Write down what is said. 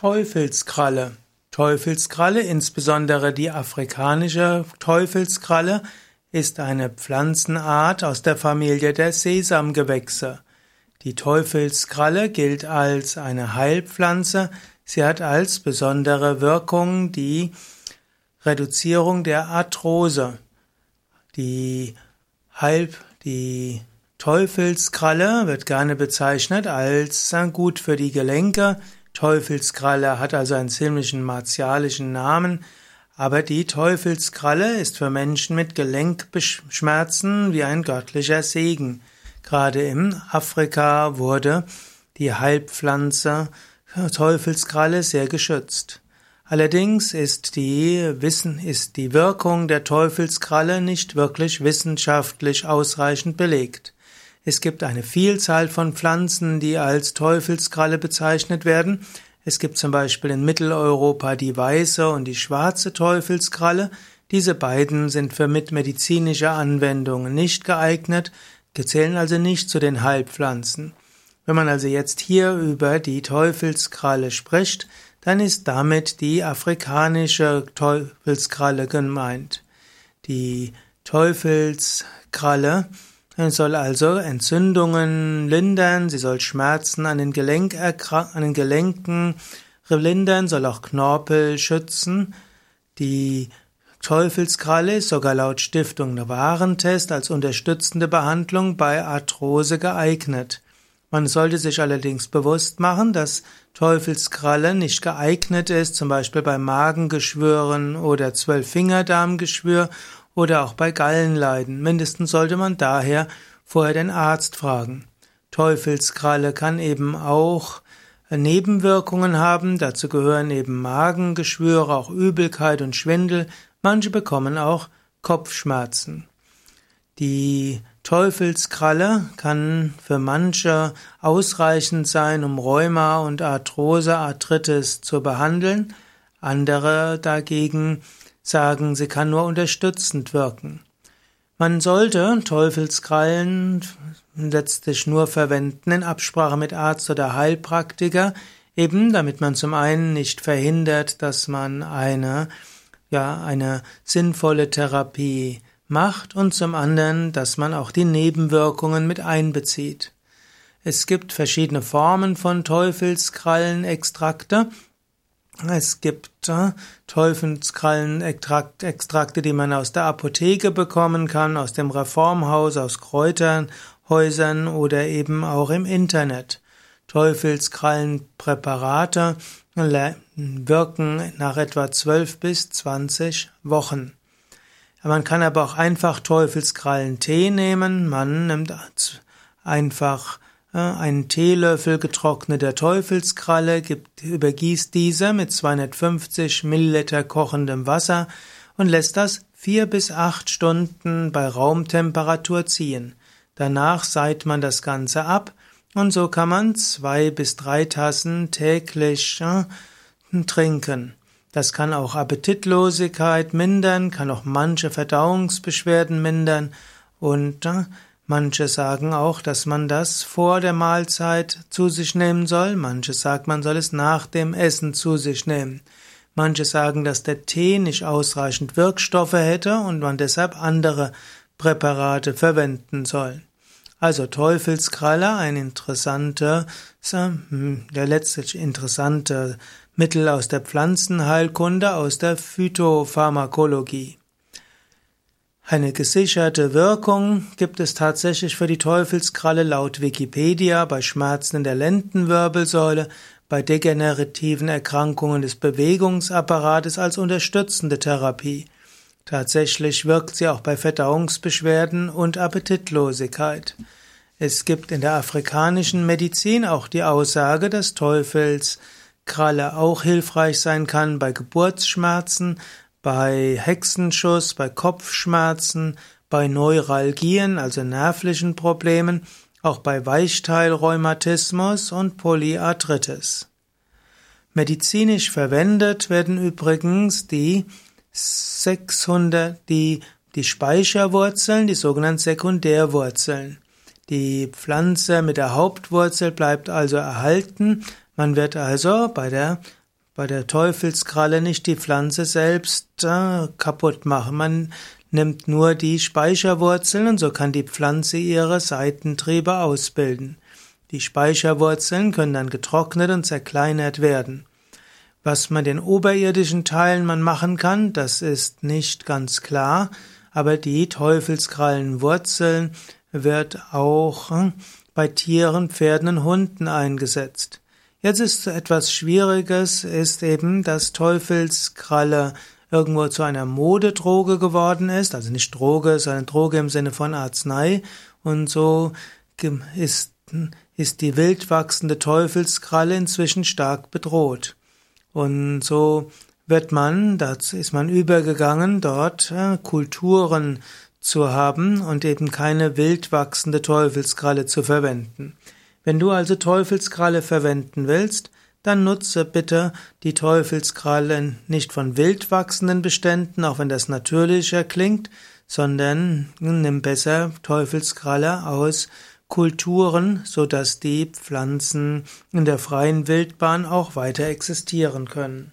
Teufelskralle. Teufelskralle, insbesondere die afrikanische Teufelskralle, ist eine Pflanzenart aus der Familie der Sesamgewächse. Die Teufelskralle gilt als eine Heilpflanze. Sie hat als besondere Wirkung die Reduzierung der Arthrose. Die Halb, die Teufelskralle wird gerne bezeichnet als gut für die Gelenke, Teufelskralle hat also einen ziemlichen martialischen Namen, aber die Teufelskralle ist für Menschen mit Gelenkschmerzen wie ein göttlicher Segen. Gerade in Afrika wurde die Heilpflanze Teufelskralle sehr geschützt. Allerdings ist die Wissen, ist die Wirkung der Teufelskralle nicht wirklich wissenschaftlich ausreichend belegt. Es gibt eine Vielzahl von Pflanzen, die als Teufelskralle bezeichnet werden. Es gibt zum Beispiel in Mitteleuropa die weiße und die schwarze Teufelskralle. Diese beiden sind für mitmedizinische Anwendungen nicht geeignet, gezählen also nicht zu den Heilpflanzen. Wenn man also jetzt hier über die Teufelskralle spricht, dann ist damit die afrikanische Teufelskralle gemeint. Die Teufelskralle soll also Entzündungen lindern, sie soll Schmerzen an den, Gelenk an den Gelenken lindern, soll auch Knorpel schützen. Die Teufelskralle ist sogar laut Stiftung Warentest als unterstützende Behandlung bei Arthrose geeignet. Man sollte sich allerdings bewusst machen, dass Teufelskralle nicht geeignet ist, zum Beispiel bei Magengeschwüren oder Zwölffingerdarmgeschwür oder auch bei Gallenleiden. Mindestens sollte man daher vorher den Arzt fragen. Teufelskralle kann eben auch Nebenwirkungen haben, dazu gehören eben Magengeschwüre, auch Übelkeit und Schwindel, manche bekommen auch Kopfschmerzen. Die Teufelskralle kann für manche ausreichend sein, um Rheuma und Arthrose, Arthritis zu behandeln, andere dagegen sagen, sie kann nur unterstützend wirken. Man sollte Teufelskrallen letztlich nur verwenden in Absprache mit Arzt oder Heilpraktiker, eben damit man zum einen nicht verhindert, dass man eine, ja, eine sinnvolle Therapie macht und zum anderen, dass man auch die Nebenwirkungen mit einbezieht. Es gibt verschiedene Formen von Teufelskrallenextrakte es gibt Teufelskrallenextrakte, die man aus der Apotheke bekommen kann, aus dem Reformhaus, aus Kräuterhäusern oder eben auch im Internet. Teufelskrallenpräparate wirken nach etwa 12 bis 20 Wochen. Man kann aber auch einfach Teufelskrallentee nehmen. Man nimmt einfach einen Teelöffel getrockneter Teufelskralle, gibt, übergießt diese mit 250 Milliliter kochendem Wasser und lässt das vier bis acht Stunden bei Raumtemperatur ziehen. Danach seit man das Ganze ab und so kann man zwei bis drei Tassen täglich äh, trinken. Das kann auch Appetitlosigkeit mindern, kann auch manche Verdauungsbeschwerden mindern und äh, Manche sagen auch, dass man das vor der Mahlzeit zu sich nehmen soll, manche sagen, man soll es nach dem Essen zu sich nehmen. Manche sagen, dass der Tee nicht ausreichend Wirkstoffe hätte und man deshalb andere Präparate verwenden soll. Also Teufelskralle, ein interessanter, hm, der letztlich interessante Mittel aus der Pflanzenheilkunde, aus der Phytopharmakologie. Eine gesicherte Wirkung gibt es tatsächlich für die Teufelskralle laut Wikipedia bei Schmerzen in der Lendenwirbelsäule, bei degenerativen Erkrankungen des Bewegungsapparates als unterstützende Therapie. Tatsächlich wirkt sie auch bei Verdauungsbeschwerden und Appetitlosigkeit. Es gibt in der afrikanischen Medizin auch die Aussage, dass Teufelskralle auch hilfreich sein kann bei Geburtsschmerzen, bei Hexenschuss, bei Kopfschmerzen, bei Neuralgien, also nervlichen Problemen, auch bei Weichteilrheumatismus und Polyarthritis. Medizinisch verwendet werden übrigens die 600, die, die Speicherwurzeln, die sogenannten Sekundärwurzeln. Die Pflanze mit der Hauptwurzel bleibt also erhalten. Man wird also bei der bei der Teufelskralle nicht die Pflanze selbst äh, kaputt machen. Man nimmt nur die Speicherwurzeln und so kann die Pflanze ihre Seitentriebe ausbilden. Die Speicherwurzeln können dann getrocknet und zerkleinert werden. Was man den oberirdischen Teilen man machen kann, das ist nicht ganz klar, aber die Teufelskrallenwurzeln wird auch hm, bei Tieren, Pferden und Hunden eingesetzt. Jetzt ist etwas Schwieriges, ist eben, dass Teufelskralle irgendwo zu einer Modedroge geworden ist, also nicht Droge, sondern Droge im Sinne von Arznei, und so ist, ist die wild wachsende Teufelskralle inzwischen stark bedroht. Und so wird man, dazu ist man übergegangen, dort äh, Kulturen zu haben und eben keine wild wachsende Teufelskralle zu verwenden. Wenn du also Teufelskralle verwenden willst, dann nutze bitte die Teufelskralle nicht von wild wachsenden Beständen, auch wenn das natürlicher klingt, sondern nimm besser Teufelskralle aus Kulturen, so dass die Pflanzen in der freien Wildbahn auch weiter existieren können.